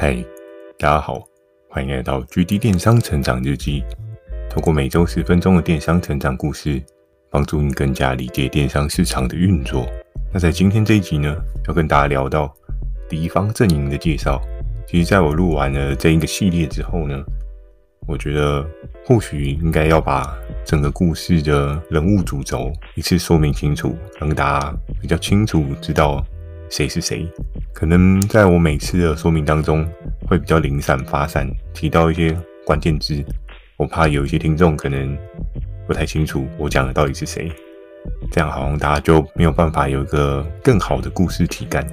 嗨，大家好，欢迎来到 GD 电商成长日记。透过每周十分钟的电商成长故事，帮助你更加理解电商市场的运作。那在今天这一集呢，要跟大家聊到敌方阵营的介绍。其实，在我录完了这一个系列之后呢，我觉得或许应该要把整个故事的人物主轴一次说明清楚，让大家比较清楚知道谁是谁。可能在我每次的说明当中会比较零散发散，提到一些关键字，我怕有一些听众可能不太清楚我讲的到底是谁，这样好像大家就没有办法有一个更好的故事体感，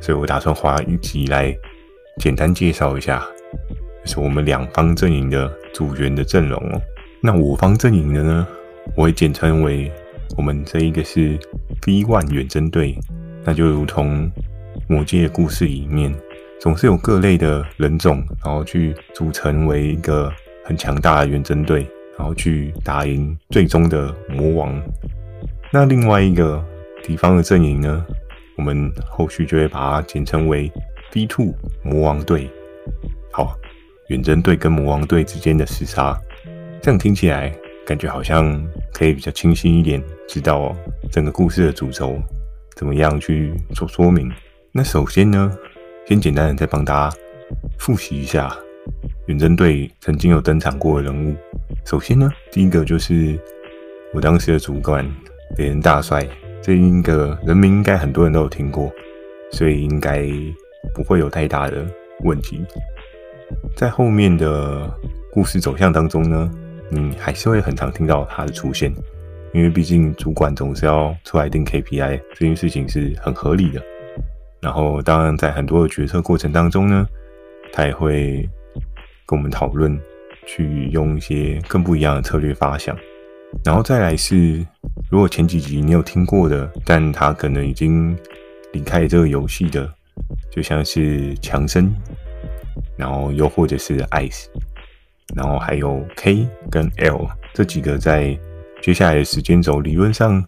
所以我打算花一集来简单介绍一下。就是我们两方阵营的组员的阵容哦。那我方阵营的呢，我会简称为我们这一个是 V One 远征队。那就如同魔界的故事里面，总是有各类的人种，然后去组成为一个很强大的远征队，然后去打赢最终的魔王。那另外一个敌方的阵营呢，我们后续就会把它简称为 V2 魔王队。好。远征队跟魔王队之间的厮杀，这样听起来感觉好像可以比较清晰一点，知道整个故事的主轴怎么样去做说明。那首先呢，先简单的再帮大家复习一下远征队曾经有登场过的人物。首先呢，第一个就是我当时的主管雷恩大帅，这一个人名应该很多人都有听过，所以应该不会有太大的问题。在后面的故事走向当中呢，你还是会很常听到他的出现，因为毕竟主管总是要出来定 KPI，这件事情是很合理的。然后，当然在很多的决策过程当中呢，他也会跟我们讨论，去用一些更不一样的策略发想。然后再来是，如果前几集你有听过的，但他可能已经离开这个游戏的，就像是强生。然后又或者是 Ice，然后还有 K 跟 L 这几个，在接下来的时间轴，理论上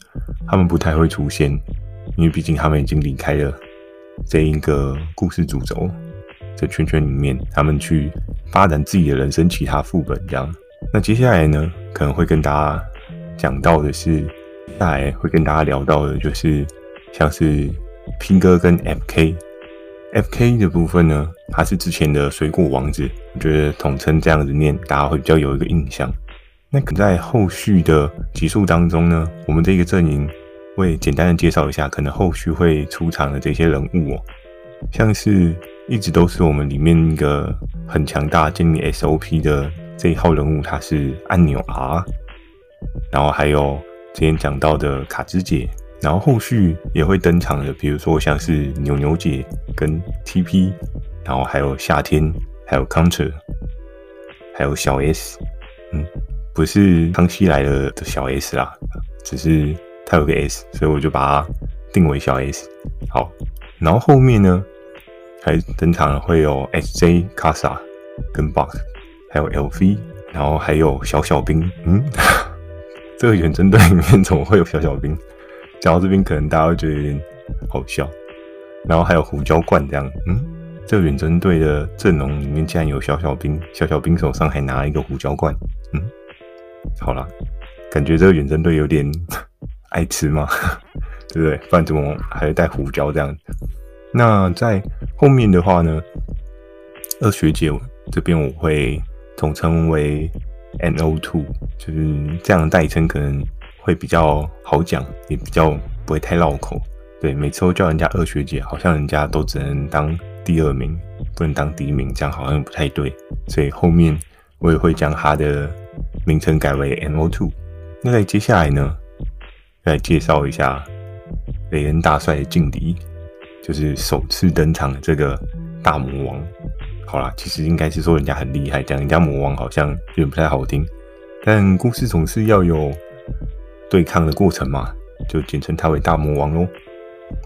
他们不太会出现，因为毕竟他们已经离开了这一个故事主轴这圈圈里面，他们去发展自己的人生其他副本这样。那接下来呢，可能会跟大家讲到的是，接下来会跟大家聊到的就是像是拼哥跟 FK。FK 的部分呢，他是之前的水果王子，我觉得统称这样子念，大家会比较有一个印象。那可在后续的集数当中呢，我们这个阵营会简单的介绍一下，可能后续会出场的这些人物哦，像是一直都是我们里面一个很强大建立 SOP 的这一号人物，他是按钮 R，然后还有之前讲到的卡兹姐。然后后续也会登场的，比如说像是牛牛姐跟 TP，然后还有夏天，还有 Counter，还有小 S，嗯，不是康熙来了的小 S 啦，只是他有个 S，所以我就把它定为小 S。好，然后后面呢，还登场了会有 SJ Casa 跟 Box，还有 LV，然后还有小小兵，嗯，这个远征队里面怎么会有小小兵？讲到这边，可能大家会觉得有点好笑。然后还有胡椒罐这样，嗯，这个远征队的阵容里面竟然有小小兵，小小兵手上还拿一个胡椒罐，好啦，感觉这个远征队有点 爱吃嘛，对不对？不然怎么还带胡椒这样？那在后面的话呢，二学姐这边我会统称为 NO. Two，就是这样的代称可能。会比较好讲，也比较不会太绕口。对，每次都叫人家二学姐，好像人家都只能当第二名，不能当第一名，这样好像不太对。所以后面我也会将她的名称改为 NO2。那在接下来呢，来介绍一下雷恩大帅的劲敌，就是首次登场的这个大魔王。好啦，其实应该是说人家很厉害，讲人家魔王好像有点不太好听。但故事总是要有。对抗的过程嘛，就简称他为大魔王喽。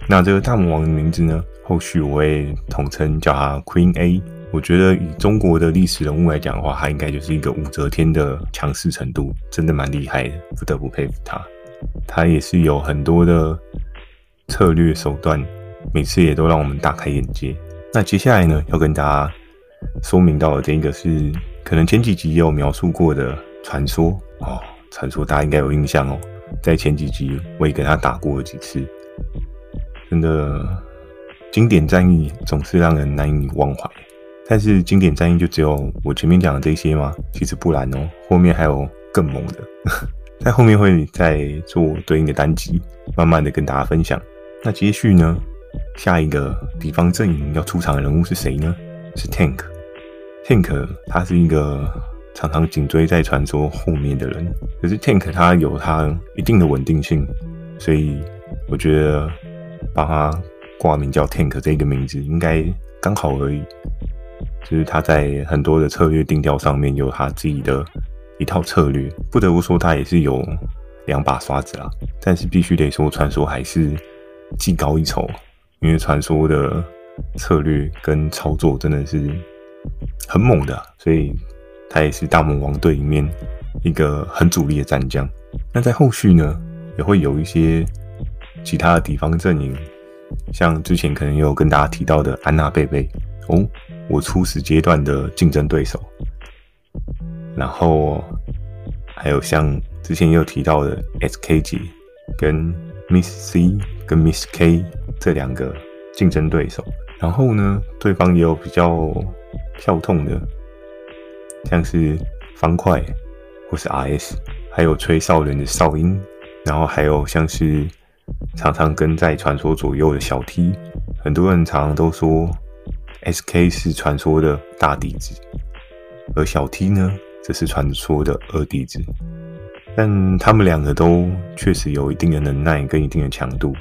那这个大魔王的名字呢，后续我会统称叫他 Queen A。我觉得以中国的历史人物来讲的话，他应该就是一个武则天的强势程度，真的蛮厉害的，不得不佩服他。他也是有很多的策略手段，每次也都让我们大开眼界。那接下来呢，要跟大家说明到的这一个是可能前几集也有描述过的传说哦，传说大家应该有印象哦，在前几集我也跟他打过了几次，真的经典战役总是让人难以忘怀。但是经典战役就只有我前面讲的这些吗？其实不然哦，后面还有更猛的，在后面会再做对应的单集，慢慢的跟大家分享。那接续呢，下一个敌方阵营要出场的人物是谁呢？是 Tank。Tank 他是一个常常紧追在传说后面的人，可是 Tank 他有他一定的稳定性，所以我觉得把他挂名叫 Tank 这个名字应该刚好而已。就是他在很多的策略定调上面有他自己的一套策略，不得不说他也是有两把刷子啦。但是必须得说，传说还是技高一筹，因为传说的策略跟操作真的是很猛的，所以他也是大魔王队里面一个很主力的战将。那在后续呢，也会有一些其他的敌方阵营，像之前可能有跟大家提到的安娜贝贝哦。我初始阶段的竞争对手，然后还有像之前也有提到的 SKG 跟 Miss C 跟 Miss K 这两个竞争对手，然后呢，对方也有比较跳痛的，像是方块或是 RS，还有吹哨人的哨音，然后还有像是常常跟在传说左右的小 T，很多人常常都说。SK 是传说的大弟子，而小 T 呢，则是传说的二弟子。但他们两个都确实有一定的能耐跟一定的强度，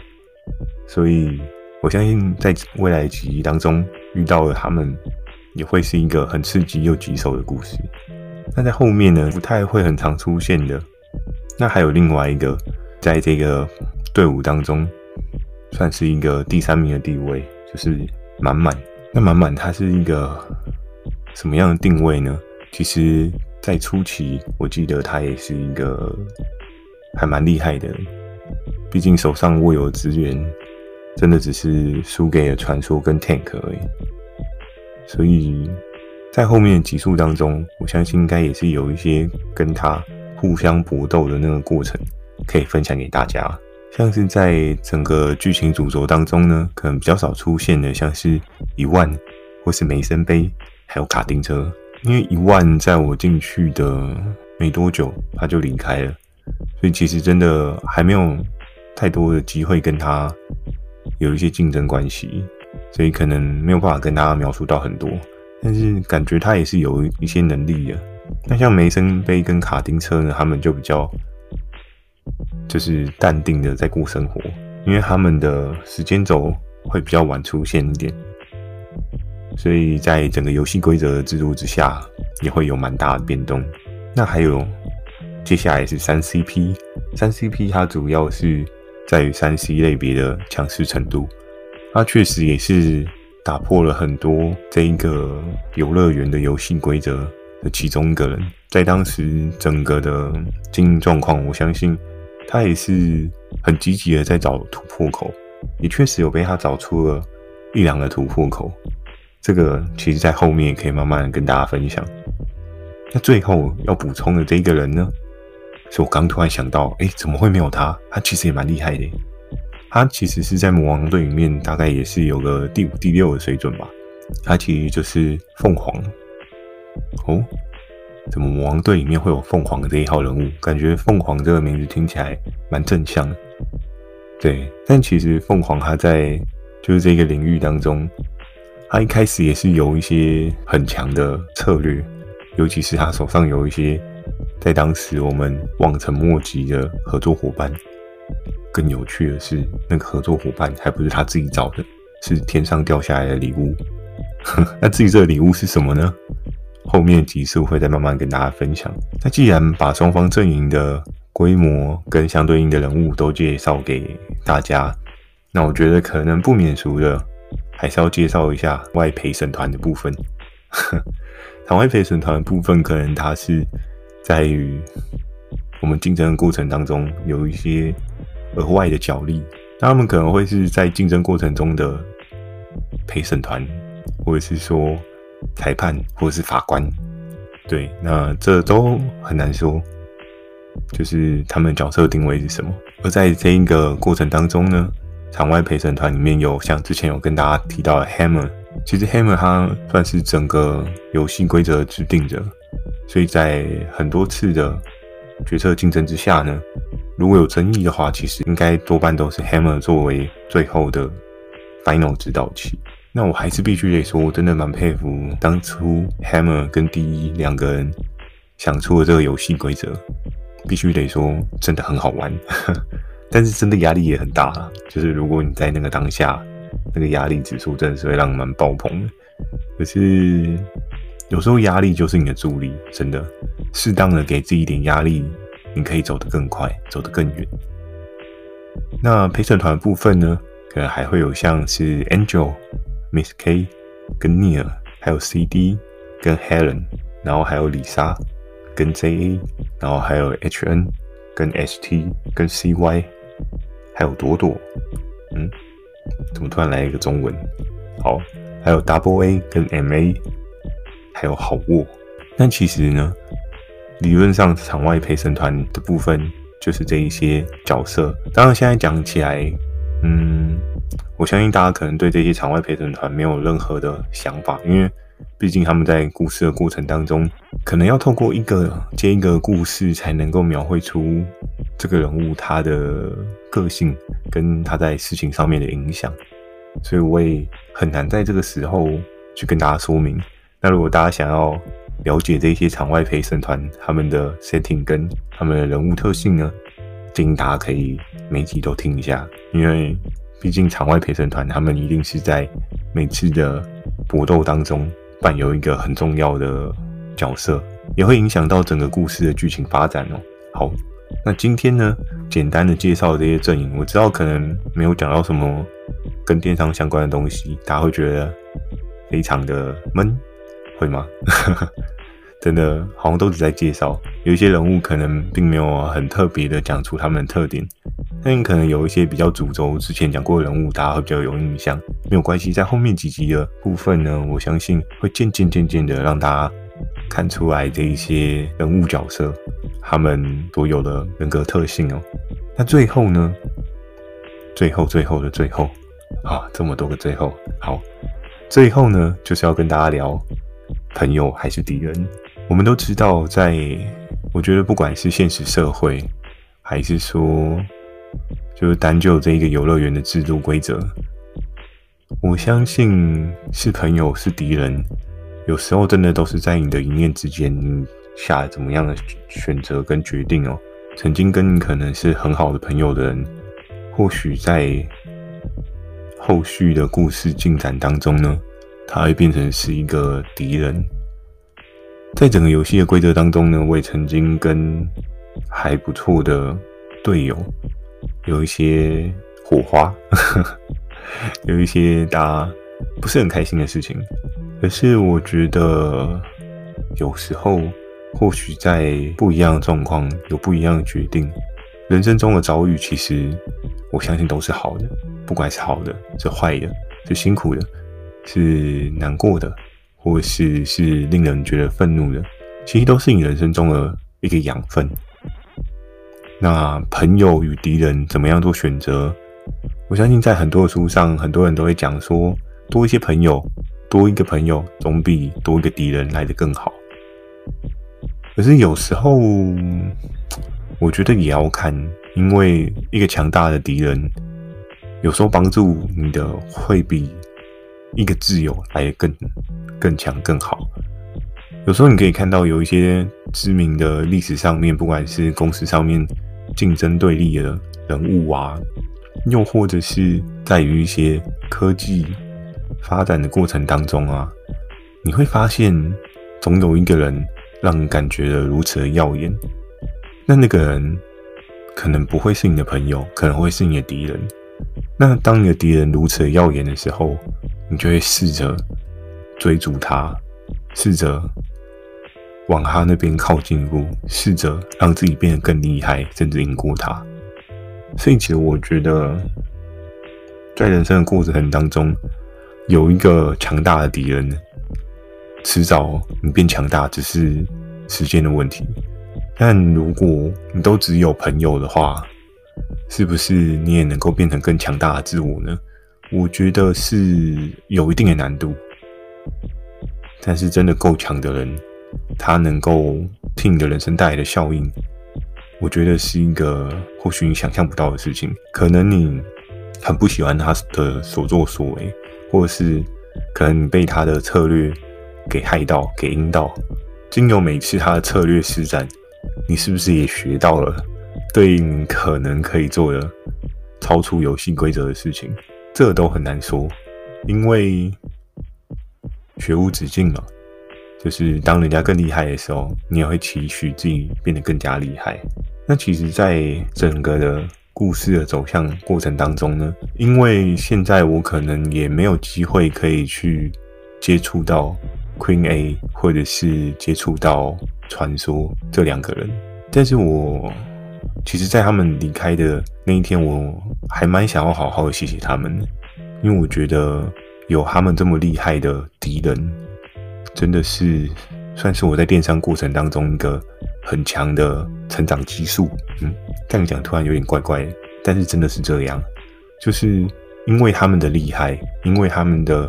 所以我相信在未来几集当中遇到了他们，也会是一个很刺激又棘手的故事。那在后面呢，不太会很常出现的。那还有另外一个，在这个队伍当中，算是一个第三名的地位，就是满满。那满满他是一个什么样的定位呢？其实，在初期，我记得他也是一个还蛮厉害的，毕竟手上握有资源，真的只是输给了传说跟 Tank 而已。所以在后面的集数当中，我相信应该也是有一些跟他互相搏斗的那个过程，可以分享给大家。像是在整个剧情主轴当中呢，可能比较少出现的，像是一万或是梅森杯，还有卡丁车。因为一万在我进去的没多久，他就离开了，所以其实真的还没有太多的机会跟他有一些竞争关系，所以可能没有办法跟大家描述到很多。但是感觉他也是有一些能力的。那像梅森杯跟卡丁车呢，他们就比较。就是淡定的在过生活，因为他们的时间轴会比较晚出现一点，所以在整个游戏规则的制度之下，也会有蛮大的变动。那还有接下来是三 CP，三 CP 它主要是在于三 C 类别的强势程度，它确实也是打破了很多这一个游乐园的游戏规则的其中一个人，在当时整个的经营状况，我相信。他也是很积极的在找突破口，也确实有被他找出了一两个突破口。这个其实，在后面可以慢慢跟大家分享。那最后要补充的这一个人呢，是我刚突然想到，哎，怎么会没有他？他其实也蛮厉害的。他其实是在魔王队里面，大概也是有个第五、第六的水准吧。他其实就是凤凰。哦。怎么魔王队里面会有凤凰这一号人物？感觉凤凰这个名字听起来蛮正向的。对，但其实凤凰他在就是这个领域当中，他一开始也是有一些很强的策略，尤其是他手上有一些在当时我们望尘莫及的合作伙伴。更有趣的是，那个合作伙伴还不是他自己找的，是天上掉下来的礼物。那至于这个礼物是什么呢？后面集数会再慢慢跟大家分享。那既然把双方阵营的规模跟相对应的人物都介绍给大家，那我觉得可能不免俗的，还是要介绍一下外陪审团的部分。场外陪审团的部分，可能它是在于我们竞争的过程当中有一些额外的角力，那他们可能会是在竞争过程中的陪审团，或者是说。裁判或者是法官。对，那这都很难说，就是他们角色定位是什么。而在这一个过程当中呢，场外陪审团里面有像之前有跟大家提到的 Hammer，其实 Hammer 他算是整个游戏规则制定者，所以在很多次的决策竞争之下呢，如果有争议的话，其实应该多半都是 Hammer 作为最后的 Final 指导器。那我还是必须得说，我真的蛮佩服当初 Hammer 跟 d 一两个人想出的这个游戏规则，必须得说真的很好玩。但是真的压力也很大，就是如果你在那个当下，那个压力指数真的是会让人蛮爆棚的。可是有时候压力就是你的助力，真的，适当的给自己一点压力，你可以走得更快，走得更远。那陪审团部分呢，可能还会有像是 Angel、Miss K 跟 Neil，还有 CD 跟 Helen，然后还有李莎跟 JA，然后还有 HN 跟 ST 跟 CY。还有朵朵，嗯，怎么突然来一个中文？好，还有 Double A 跟 MA，还有好沃。但其实呢，理论上场外陪审团的部分就是这一些角色。当然，现在讲起来，嗯，我相信大家可能对这些场外陪审团没有任何的想法，因为毕竟他们在故事的过程当中，可能要透过一个接一个故事，才能够描绘出这个人物他的。个性跟他在事情上面的影响，所以我也很难在这个时候去跟大家说明。那如果大家想要了解这些场外陪审团他们的 setting 跟他们的人物特性呢，建议大家可以每集都听一下，因为毕竟场外陪审团他们一定是在每次的搏斗当中扮演一个很重要的角色，也会影响到整个故事的剧情发展哦。好。那今天呢，简单的介绍这些阵营，我知道可能没有讲到什么跟电商相关的东西，大家会觉得非常的闷，会吗？真的好像都只在介绍，有一些人物可能并没有很特别的讲出他们的特点，但可能有一些比较主轴之前讲过的人物，大家会比较有印象。没有关系，在后面几集的部分呢，我相信会渐渐渐渐的让大家看出来这一些人物角色。他们所有的人格特性哦，那最后呢？最后最后的最后啊，这么多个最后，好，最后呢，就是要跟大家聊朋友还是敌人。我们都知道在，我觉得不管是现实社会，还是说就是单就这一个游乐园的制度规则，我相信是朋友是敌人，有时候真的都是在你的一念之间。下怎么样的选择跟决定哦？曾经跟你可能是很好的朋友的人，或许在后续的故事进展当中呢，他会变成是一个敌人。在整个游戏的规则当中呢，我也曾经跟还不错的队友有一些火花，有一些大家不是很开心的事情。可是我觉得有时候。或许在不一样的状况有不一样的决定，人生中的遭遇其实我相信都是好的，不管是好的是坏的，是辛苦的，是难过的，或是是令人觉得愤怒的，其实都是你人生中的一个养分。那朋友与敌人怎么样做选择？我相信在很多的书上，很多人都会讲说，多一些朋友，多一个朋友总比多一个敌人来得更好。可是有时候，我觉得也要看，因为一个强大的敌人，有时候帮助你的会比一个挚友来得更更强更好。有时候你可以看到有一些知名的历史上面，不管是公司上面竞争对立的人物啊，又或者是在于一些科技发展的过程当中啊，你会发现总有一个人。让人感觉的如此的耀眼，那那个人可能不会是你的朋友，可能会是你的敌人。那当你的敌人如此耀眼的时候，你就会试着追逐他，试着往他那边靠近一步，试着让自己变得更厉害，甚至赢过他。所以，其实我觉得，在人生的过程当中，有一个强大的敌人。迟早你变强大只是时间的问题。但如果你都只有朋友的话，是不是你也能够变成更强大的自我呢？我觉得是有一定的难度。但是真的够强的人，他能够替你的人生带来的效应，我觉得是一个或许你想象不到的事情。可能你很不喜欢他的所作所为，或是可能你被他的策略给害到、给阴到。经由每次他的策略施展，你是不是也学到了对应可能可以做的超出游戏规则的事情？这都很难说，因为。学无止境嘛，就是当人家更厉害的时候，你也会期许自己变得更加厉害。那其实，在整个的故事的走向过程当中呢，因为现在我可能也没有机会可以去接触到 Queen A，或者是接触到传说这两个人，但是我其实，在他们离开的那一天，我还蛮想要好好的谢谢他们，因为我觉得。有他们这么厉害的敌人，真的是算是我在电商过程当中一个很强的成长激素。嗯，这样讲突然有点怪怪的，但是真的是这样，就是因为他们的厉害，因为他们的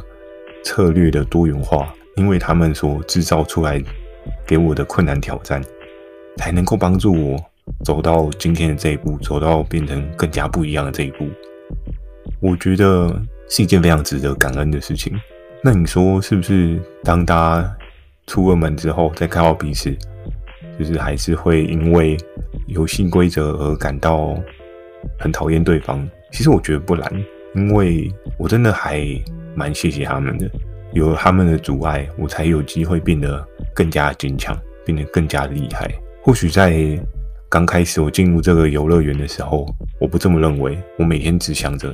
策略的多元化，因为他们所制造出来给我的困难挑战，才能够帮助我走到今天的这一步，走到变成更加不一样的这一步。我觉得。是一件非常值得感恩的事情。那你说是不是？当大家出了门之后，再看到彼此，就是还是会因为游戏规则而感到很讨厌对方？其实我觉得不然，因为我真的还蛮谢谢他们的。有了他们的阻碍，我才有机会变得更加坚强，变得更加厉害。或许在刚开始我进入这个游乐园的时候，我不这么认为。我每天只想着。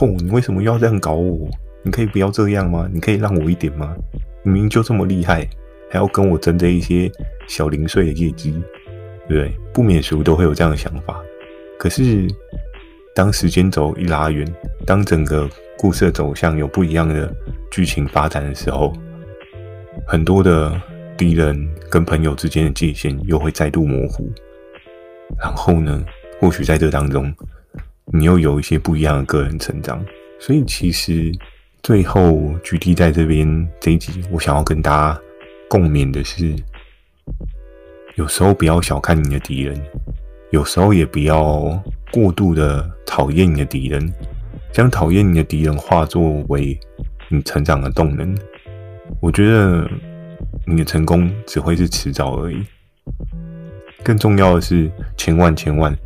哦，你为什么要这样搞我？你可以不要这样吗？你可以让我一点吗？明明就这么厉害，还要跟我争这一些小零碎的业绩，对不对？不免俗都会有这样的想法。可是，当时间轴一拉远，当整个故事的走向有不一样的剧情发展的时候，很多的敌人跟朋友之间的界限又会再度模糊。然后呢，或许在这当中。你又有一些不一样的个人成长，所以其实最后 GD 在这边这一集，我想要跟大家共勉的是，有时候不要小看你的敌人，有时候也不要过度的讨厌你的敌人，将讨厌你的敌人化作为你成长的动能。我觉得你的成功只会是迟早而已。更重要的是，千万千万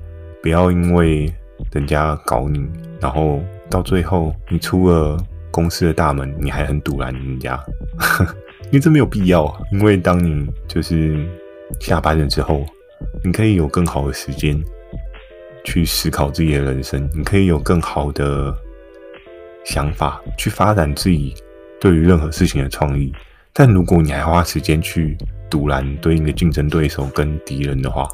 不要因为。人家搞你，然后到最后你出了公司的大门，你还很堵拦人家，因为这没有必要。因为当你就是下班了之后，你可以有更好的时间去思考自己的人生，你可以有更好的想法去发展自己对于任何事情的创意。但如果你还花时间去阻拦对应的竞争对手跟敌人的话，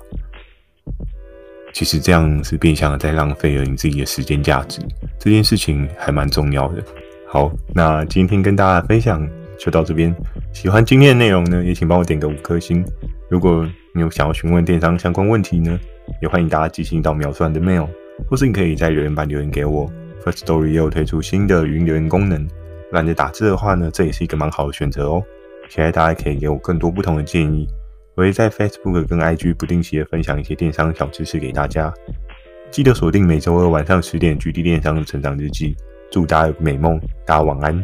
其实这样是变相的在浪费了你自己的时间价值，这件事情还蛮重要的。好，那今天跟大家分享就到这边。喜欢今天的内容呢，也请帮我点个五颗星。如果你有想要询问电商相关问题呢，也欢迎大家寄信到描述栏的 mail，或是你可以在留言板留言给我。First Story 也有推出新的语音留言功能，懒得打字的话呢，这也是一个蛮好的选择哦。期待大家可以给我更多不同的建议。我会在 Facebook 跟 IG 不定期的分享一些电商小知识给大家，记得锁定每周二晚上十点《GD 电商成长日记》，祝大家有个美梦，大家晚安。